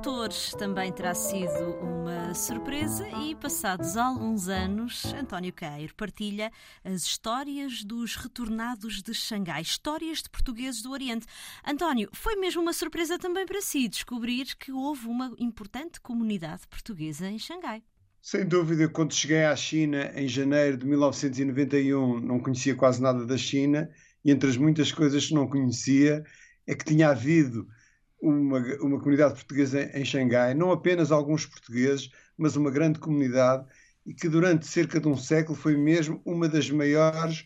tradutores também terá sido uma surpresa e, passados alguns anos, António Cairo partilha as histórias dos retornados de Xangai, histórias de portugueses do Oriente. António, foi mesmo uma surpresa também para si descobrir que houve uma importante comunidade portuguesa em Xangai. Sem dúvida, quando cheguei à China em janeiro de 1991, não conhecia quase nada da China e entre as muitas coisas que não conhecia é que tinha havido uma, uma comunidade portuguesa em Xangai, não apenas alguns portugueses, mas uma grande comunidade e que durante cerca de um século foi mesmo uma das maiores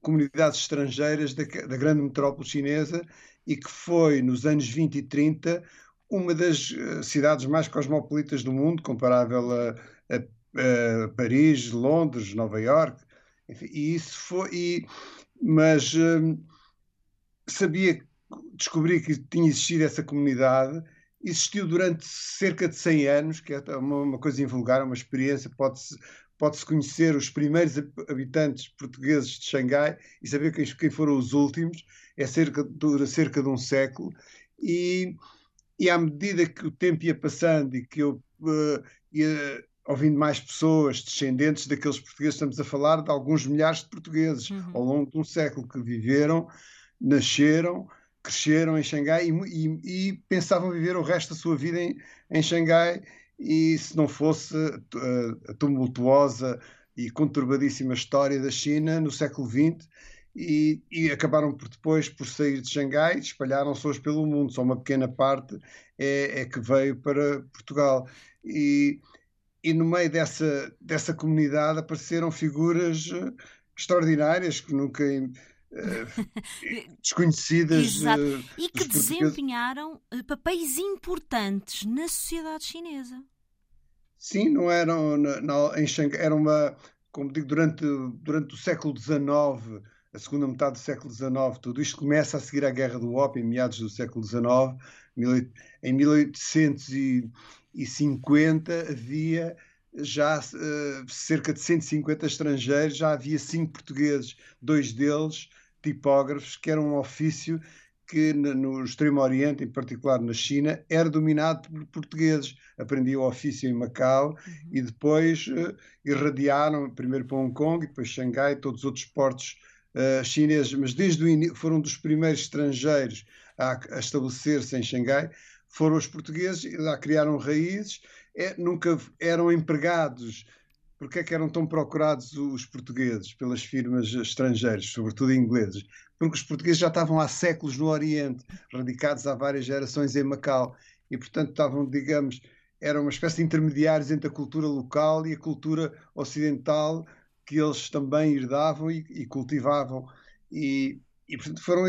comunidades estrangeiras da, da grande metrópole chinesa e que foi, nos anos 20 e 30, uma das uh, cidades mais cosmopolitas do mundo, comparável a, a, a Paris, Londres, Nova York, enfim, e isso foi, e, mas uh, sabia, descobri que tinha existido essa comunidade, existiu durante cerca de 100 anos, que é uma, uma coisa invulgar, uma experiência, pode-se pode-se conhecer os primeiros habitantes portugueses de Xangai e saber quem, quem foram os últimos, é cerca, dura cerca de um século, e e à medida que o tempo ia passando e que eu uh, ia ouvindo mais pessoas descendentes daqueles portugueses, estamos a falar de alguns milhares de portugueses uhum. ao longo de um século que viveram, nasceram, cresceram em Xangai e, e, e, pensavam viver o resto da sua vida em, em Xangai e se não fosse a, a tumultuosa e conturbadíssima história da China no século XX e, e, acabaram por depois por sair de Xangai, espalharam-se hoje pelo mundo, só uma pequena parte é, é que veio para Portugal. E, e, no meio dessa, dessa comunidade apareceram figuras uh, extraordinárias que nunca. Uh, desconhecidas. Exato. Uh, e que desempenharam papéis importantes na sociedade chinesa. Sim, não eram. Não, em Xangai, era uma. Como digo, durante, durante o século XIX a segunda metade do século XIX. Tudo isto começa a seguir à Guerra do Ópio, em meados do século XIX. Em 1850 havia já uh, cerca de 150 estrangeiros, já havia cinco portugueses, dois deles tipógrafos, que era um ofício que no Extremo Oriente, em particular na China, era dominado por portugueses. Aprendiam o ofício em Macau uhum. e depois uh, irradiaram, primeiro para Hong Kong e depois Xangai e todos os outros portos uh, chineses, mas desde o início foram dos primeiros estrangeiros a, a estabelecer-se em Xangai, foram os portugueses, lá criaram raízes, é, nunca eram empregados. Porquê é que eram tão procurados os portugueses pelas firmas estrangeiras, sobretudo ingleses? Porque os portugueses já estavam há séculos no Oriente, radicados há várias gerações em Macau, e portanto estavam, digamos, eram uma espécie de intermediários entre a cultura local e a cultura ocidental que eles também herdavam e, e cultivavam. E, e, portanto, foram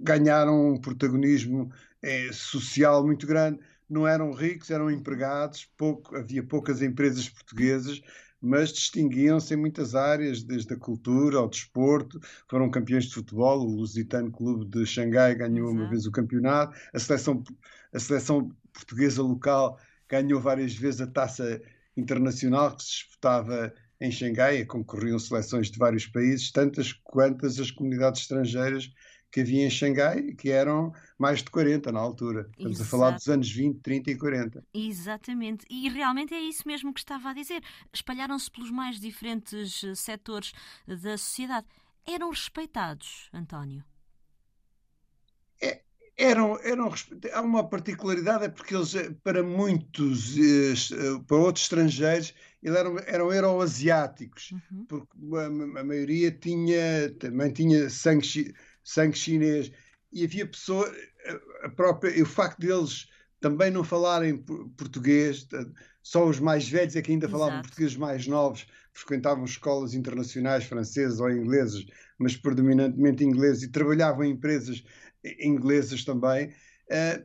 ganharam um protagonismo é, social muito grande. Não eram ricos, eram empregados, pouco, havia poucas empresas portuguesas, mas distinguiam-se em muitas áreas, desde a cultura ao desporto. Foram campeões de futebol, o Lusitano Clube de Xangai ganhou Exato. uma vez o campeonato, a seleção, a seleção portuguesa local ganhou várias vezes a taça internacional que se disputava em Xangai, concorriam seleções de vários países, tantas quantas as comunidades estrangeiras que havia em Xangai, que eram mais de 40 na altura. Estamos Exato. a falar dos anos 20, 30 e 40. Exatamente. E realmente é isso mesmo que estava a dizer. Espalharam-se pelos mais diferentes eh, setores da sociedade. Eram respeitados, António? É, eram, eram há uma particularidade é porque eles eh, para muitos eh, para outros estrangeiros eles eram, eram euroasiáticos uhum. porque a, a, maioria tinha também tinha sangue, sangue chinês e havia pessoas a própria o facto deles também não falarem português só os mais velhos é que ainda falavam Exato. português mais novos frequentavam escolas internacionais francesas ou inglesas mas predominantemente ingleses e trabalhavam em empresas inglesas também, uh,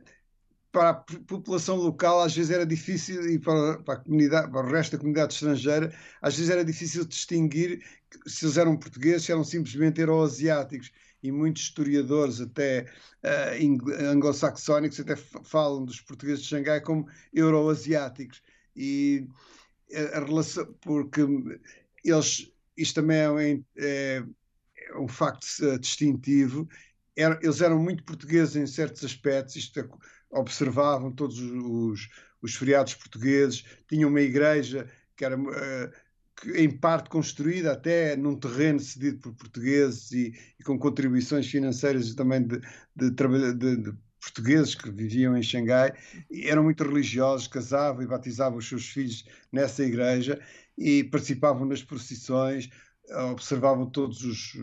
para a população local às vezes era difícil, e para, para, a comunidade, para o resto da comunidade estrangeira, às vezes era difícil distinguir se eles eram portugueses, se eram simplesmente euroasiáticos. E muitos historiadores, até uh, anglo-saxónicos, até falam dos portugueses de Xangai como euroasiáticos. E a, a relação, porque eles, isto também é, é, é um facto distintivo eram, eles eram muito portugueses em certos aspectos, isto é, observavam todos os, os feriados portugueses, tinham uma igreja que era uh, em parte construída até num terreno cedido por portugueses e, e com contribuições financeiras também de, de, de, de portugueses que viviam em Xangai eram muito religiosos, casavam e batizavam os seus filhos nessa igreja e participavam nas procissões, observavam todos os,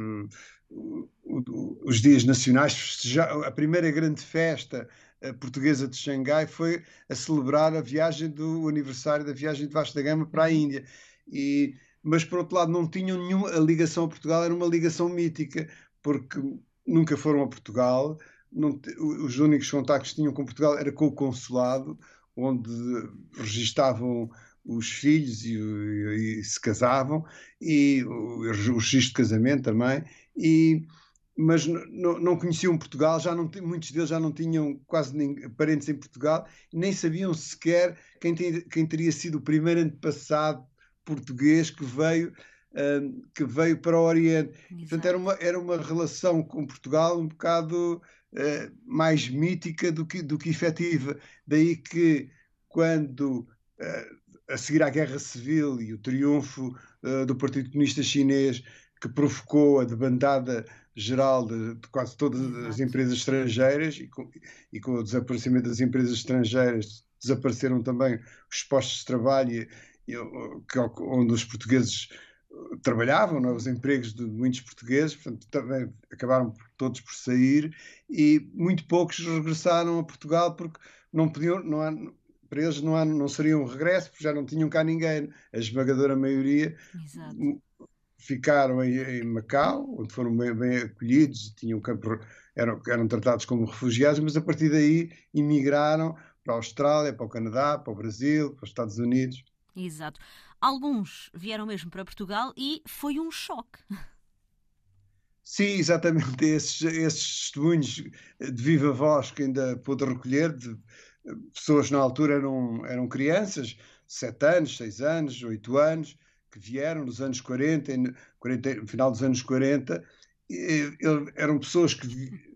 os dias nacionais. A primeira grande festa eh, portuguesa de Xangai foi a celebrar a viagem do aniversário da viagem de Vasco da Gama para a Índia. E, mas, por outro lado, não tinham nenhuma. A ligação a Portugal era uma ligação mítica, porque nunca foram a Portugal. Não, os únicos contactos que tinham com Portugal era com o consulado, onde registavam os filhos e, e, e se casavam, e o, registro de casamento também. E, mas não, conheciam Portugal, já não, muitos deles já não tinham quase nem, parentes em Portugal, nem sabiam sequer quem, tem, quem teria sido o primeiro antepassado português que veio, uh, que veio para o Oriente. Exato. Portanto, era uma, era uma relação com Portugal um bocado uh, mais mítica do que, do que efetiva. Daí que, quando, uh, a seguir à Guerra Civil e o triunfo do Partido Comunista Chinês, que provocou a debandada geral de, de quase todas as empresas estrangeiras e com, e com, o desaparecimento das empresas estrangeiras desapareceram também os postos de trabalho que, onde os portugueses uh, trabalhavam, não é? os empregos de muitos portugueses, portanto também acabaram todos por sair e muito poucos regressaram a Portugal porque não podiam, não há, para eles não, há, não seria um regresso porque já não tinham cá ninguém, a esmagadora maioria Exato ficaram em, em, Macau, onde foram bem, bem acolhidos, tinham campo, eram, eram tratados como refugiados, mas a partir daí imigraram para a Austrália, para o Canadá, para o Brasil, para os Estados Unidos. Exato. Alguns vieram mesmo para Portugal e foi um choque. Sim, exatamente. Esses, esses testemunhos de viva voz que ainda pude recolher, de pessoas na altura eram, eram crianças, 7 anos, 6 anos, 8 anos, que vieram nos anos 40, 40 no final dos anos 40, e, eram pessoas que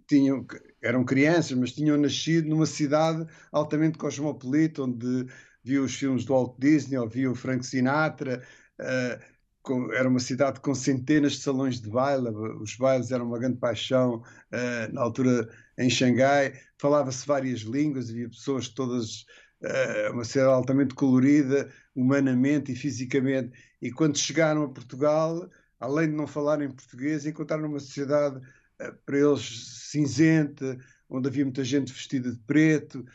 tinham, eram crianças, mas tinham nascido numa cidade altamente cosmopolita, onde viu os filmes do Walt Disney, ou viu Frank Sinatra, uh, com, era uma cidade com centenas de salões de baile, os bailes eram uma grande paixão uh, na altura em Xangai, falava-se várias línguas, havia pessoas todas, uh, uma cidade altamente colorida, humanamente e fisicamente, e quando chegaram a Portugal, além de não falarem português, encontraram uma sociedade eh, para eles cinzenta, onde havia muita gente vestida de preto.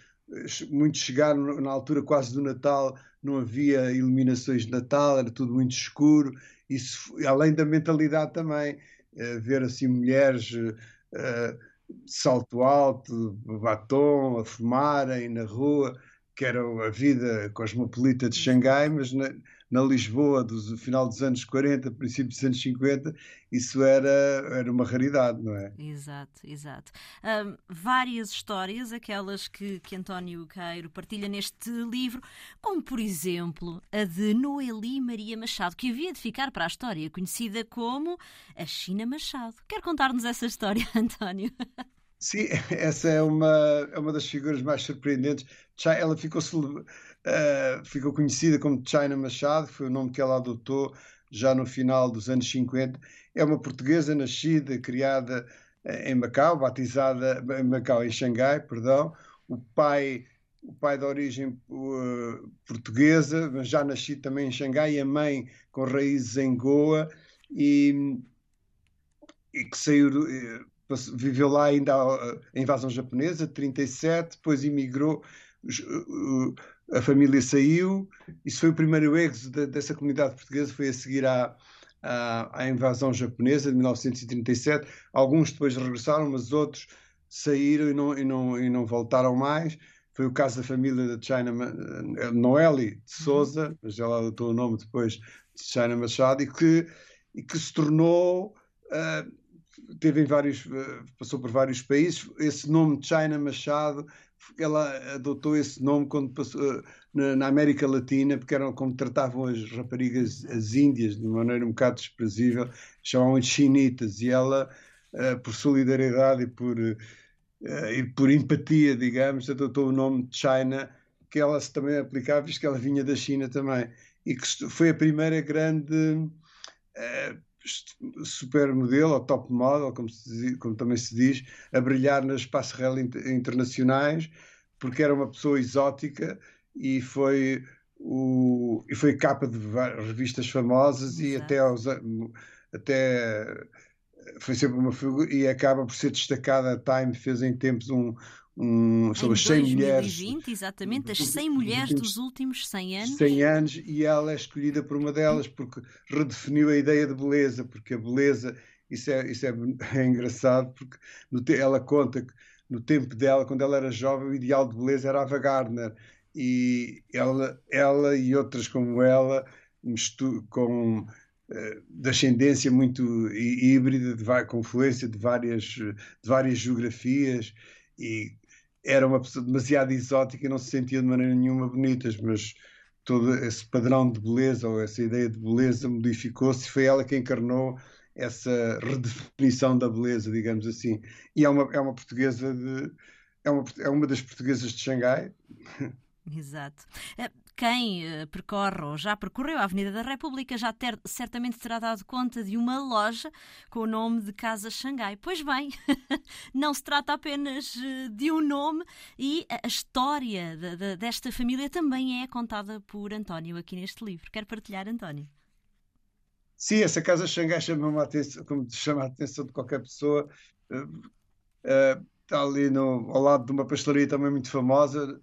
Muitos chegaram na altura quase do Natal, não havia iluminações de Natal, era tudo muito escuro. Isso, além da mentalidade também, eh, ver assim mulheres uh, salto alto, batom, a fumarem na rua, que era a vida cosmopolita de Xangai, mas na, na Lisboa do final dos anos 40, princípio dos anos 50, isso era, era uma raridade, não é? Exato, exato. Um, várias histórias, aquelas que, que António Queiro partilha neste livro, como por exemplo a de Noeli Maria Machado, que havia de ficar para a história, conhecida como a China Machado. Quer contar-nos essa história, António? Sim, essa é uma, é uma das figuras mais surpreendentes. Ela ficou, uh, ficou conhecida como China Machado, foi o nome que ela adotou já no final dos anos 50. É uma portuguesa nascida, criada eh, em Macau, batizada em Macau, em Xangai, perdão. O pai, o pai de origem uh, portuguesa, mas já nascido também em Xangai, e a mãe com raízes em Goa, e, e que saiu viveu lá ainda a invasão japonesa, 37, depois emigrou, a família saiu, isso foi o primeiro êxodo dessa comunidade portuguesa, foi a seguir à, à, à, invasão japonesa de 1937, alguns depois regressaram, mas outros saíram e não, e não, e não voltaram mais, foi o caso da família de China, Noeli de Souza, mas ela adotou o nome depois de China Machado, e que, e que se tornou... Uh, teve em vários, eh, passou por vários países. Esse nome China Machado, ela adotou esse nome quando passou eh, na, na América Latina, porque eram como tratavam as raparigas, as índias, de maneira um bocado desprezível, chamavam de chinitas, e ela, eh, por solidariedade e por e por empatia, digamos, adotou o nome China, que ela se também aplicava, visto que ela vinha da China também, e que foi a primeira grande uh, supermodelo, ou top model, como, diz, como, também se diz, a brilhar nas passerelles internacionais, porque era uma pessoa exótica e foi o, e foi capa de revistas famosas Exato. e até aos, até foi sempre uma figura e acaba por ser destacada. A Time fez em tempos um, um sobre as 100 mulheres. exatamente, as 100 mulheres dos últimos 100 anos. 100 anos, e ela é escolhida por uma delas porque redefiniu a ideia de beleza, porque a beleza, isso é, isso é, é engraçado, porque ela conta que no tempo dela, quando ela era jovem, o ideal de beleza era a Gardner, e ela, ela e outras como ela, com eh, de ascendência muito híbrida, de confluência de várias, de várias geografias e era uma pessoa demasiado exótica e não se sentia de maneira nenhuma bonitas, mas todo esse padrão de beleza ou essa ideia de beleza modificou-se foi ela que encarnou essa redefinição da beleza, digamos assim. E é uma, é uma portuguesa de. É uma, é uma das portuguesas de Xangai. Exato. Eh, quem uh, percorre ou já percorreu a Avenida da República já ter, certamente terá dado conta de uma loja com o nome de Casa Xangai. Pois bem, não se trata apenas uh, de um nome e a, história de, de, desta família também é contada por António aqui neste livro. Quer partilhar, António? Sim, essa Casa Xangai chama a atenção, como chama a atenção de qualquer pessoa. Uh, está ali no, ao lado de uma pastelaria também muito famosa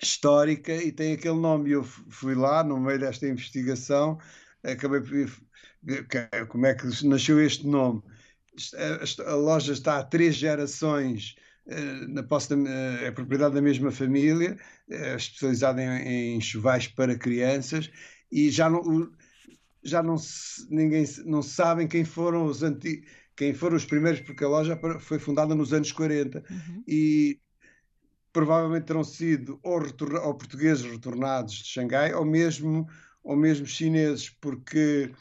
histórica e tem aquele nome. Eu fui lá no meio desta investigação, acabei por como é que nasceu este nome. A, loja está há três gerações eh, na posse da, eh, é propriedade da mesma família, é especializada em, em chuvais para crianças e já não já não se, ninguém não sabem quem foram os antigos quem foram os primeiros porque a loja foi fundada nos anos 40 uhum. e provavelmente terão sido ou, ou, portugueses retornados de Xangai ou mesmo, ou mesmo chineses, porque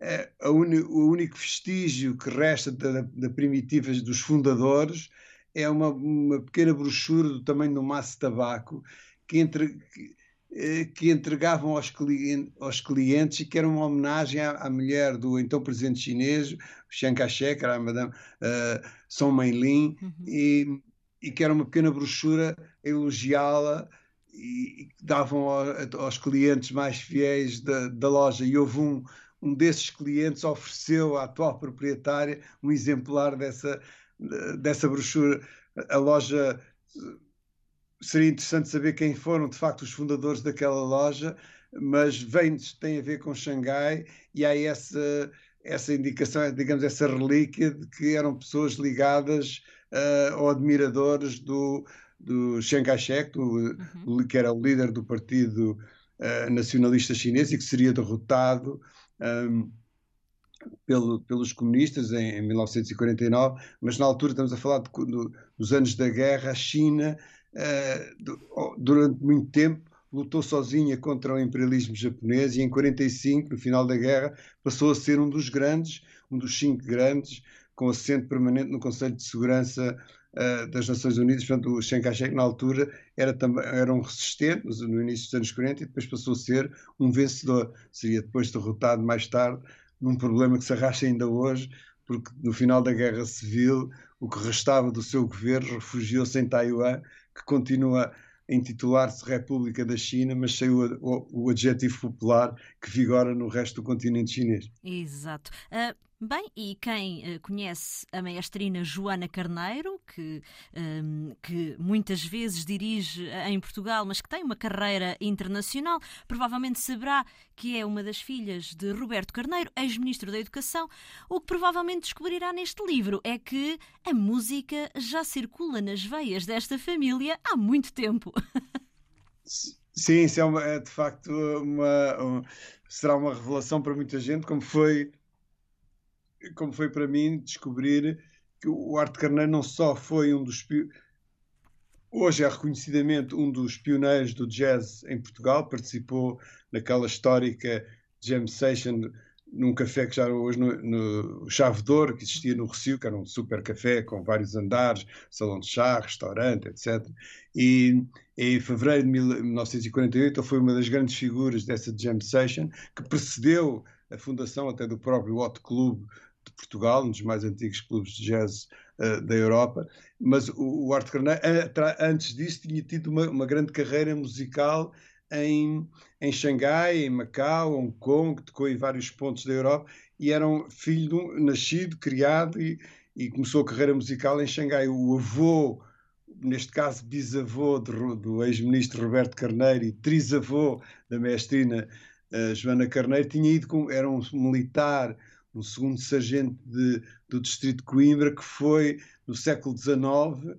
é, uni, o único vestígio que resta da, da primitivas dos fundadores é uma, uma, pequena brochura do tamanho de um maço de tabaco que, entre, que, eh, que entregavam aos, clientes, aos clientes e que era uma homenagem à, à mulher do então presidente chinês, Chiang Kai-shek, era a Madame uh, Song Mei-lin, uhum. e e que era uma pequena brochura a elogiá-la e, davam aos clientes mais fiéis da, da loja. E houve um, um desses clientes ofereceu à atual proprietária um exemplar dessa, dessa brochura. A loja seria interessante saber quem foram de facto os fundadores daquela loja, mas vem, tem a ver com Xangai e há essa, essa indicação, digamos, essa relíquia de que eram pessoas ligadas uh, ou admiradores do, do Chiang Kai-shek, uhum. que era o líder do Partido uh, Nacionalista Chinês e que seria derrotado um, pelo, pelos comunistas em, em, 1949, mas na altura estamos a falar de, do, dos anos da guerra, a China, uh, do, durante muito tempo, lutou sozinha contra o imperialismo japonês e em 45, no final da guerra, passou a ser um dos grandes, um dos cinco grandes com assento permanente no Conselho de Segurança uh, das Nações Unidas. Portanto, o Chiang Kai-shek, na altura, era, também, era um resistente, no início dos anos 40, e depois passou a ser um vencedor. Seria depois derrotado mais tarde, num problema que se arrasta ainda hoje, porque no final da Guerra Civil, o que restava do seu governo refugiou-se em Taiwan, que continua intitular-se República da China, mas sem o, o, o, adjetivo popular que vigora no resto do continente chinês. Exato. Uh, Bem, e quem uh, conhece a maestrina Joana Carneiro, que, um, que muitas vezes dirige em Portugal, mas que tem uma carreira internacional, provavelmente saberá que é uma das filhas de Roberto Carneiro, ex-ministro da Educação. O que provavelmente descobrirá neste livro é que a música já circula nas veias desta família há muito tempo. Sim, isso é, uma, é de facto uma, uma, será uma revelação para muita gente, como foi como foi para mim descobrir que o Arte Carneiro não só foi um dos hoje é reconhecidamente um dos pioneiros do jazz em Portugal, participou naquela histórica jam session num café que já era hoje no, no Chave que existia no Recio, que era um super café com vários andares, salão de chá, restaurante, etc. E em fevereiro de 1948 ele foi uma das grandes figuras dessa jam session, que precedeu a fundação até do próprio Hot Club de Portugal, um dos mais antigos clubes de jazz uh, da Europa. Mas o, o Art Carneiro, antes disso, tinha tido uma, uma grande carreira musical em, em Xangai, em Macau, Hong Kong, tocou em vários pontos da Europa e era um filho um, nascido, criado e, e, começou a carreira musical em Xangai. O avô, neste caso bisavô do, do ex-ministro Roberto Carneiro e trisavô da mestrina uh, Joana Carneiro, tinha ido com, era um militar, um segundo sargento de, do distrito de Coimbra que foi no século XIX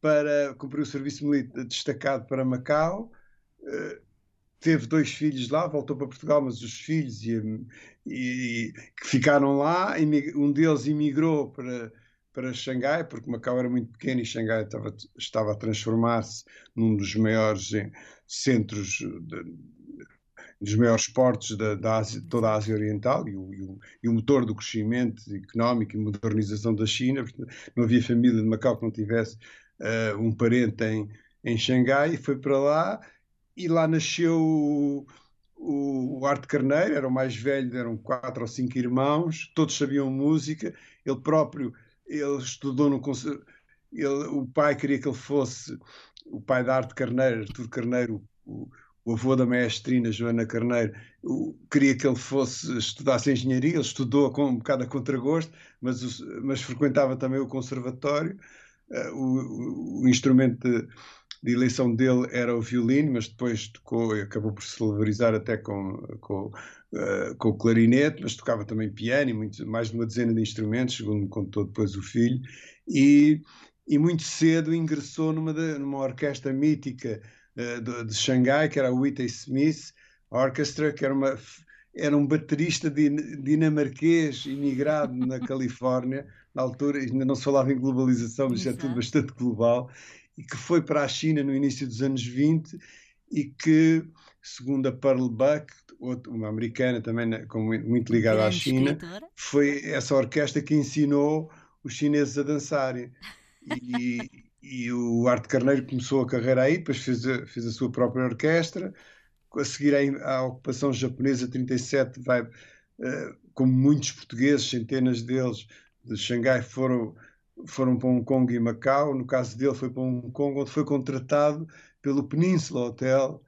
para cumprir o serviço militar destacado para Macau. Uh, teve dois filhos lá, voltou para Portugal, mas os filhos e, e, que ficaram lá, um deles emigrou para, para Xangai, porque Macau era muito pequeno e Xangai estava, estava a transformar-se num dos maiores eh, centros, de, dos maiores portos da, da Ásia, toda a Ásia Oriental e o, e, o, e o, motor do crescimento económico e modernização da China. Não havia família de Macau que não tivesse uh, um parente em, em Xangai e foi para lá e lá nasceu o, o, Arte Carneiro, era o mais velho, eram quatro ou cinco irmãos, todos sabiam música, ele próprio, ele estudou no ele, o pai queria que ele fosse o pai da Arte Carneiro, Artur Carneiro, o, o avô da maestrina Joana Carneiro, queria que ele fosse estudasse engenharia, ele estudou com um bocado a contragosto, mas, mas frequentava também o conservatório, uh, o, o, instrumento de, de eleição dele era o violino, mas depois tocou e acabou por se valorizar até com, com, uh, com, o clarinete, mas tocava também piano e muito, mais de uma dezena de instrumentos, segundo me contou depois o filho, e, e muito cedo ingressou numa, numa orquestra mítica de, de, Xangai, que era a Whitney Smith Orchestra, que era uma era um baterista dinamarquês imigrado na Califórnia, na altura ainda não se falava em globalização, mas já é tudo bastante global, e que foi para a China no início dos anos 20 e que, segundo a Pearl Buck, uma americana também muito ligada à China, escritora. foi essa orquestra que ensinou os chineses a dançarem. E, e o Arte Carneiro começou a carreira aí, depois fez a, fez a sua própria orquestra. A seguir à ocupação japonesa, 37, vai, uh, como muitos portugueses, centenas deles, de Xangai, foram foram para Hong Kong e Macau. No caso dele, foi para Hong Kong, onde foi contratado pelo Peninsula Hotel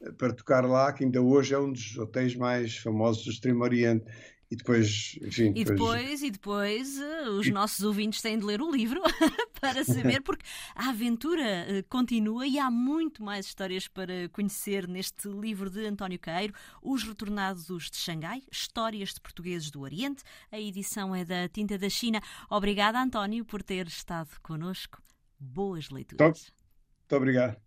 eh, para tocar lá, que ainda hoje é um dos hotéis mais famosos do Extremo Oriente. E depois, enfim. E depois, e depois uh, os e... nossos ouvintes têm de ler o livro para saber, porque a aventura uh, continua e há muito mais histórias para conhecer neste livro de António Queiro, Os Retornados de Xangai, Histórias de Portugueses do Oriente. A edição é da Tinta da China. Obrigada, António, por ter estado connosco. Boas leituras. Muito obrigado.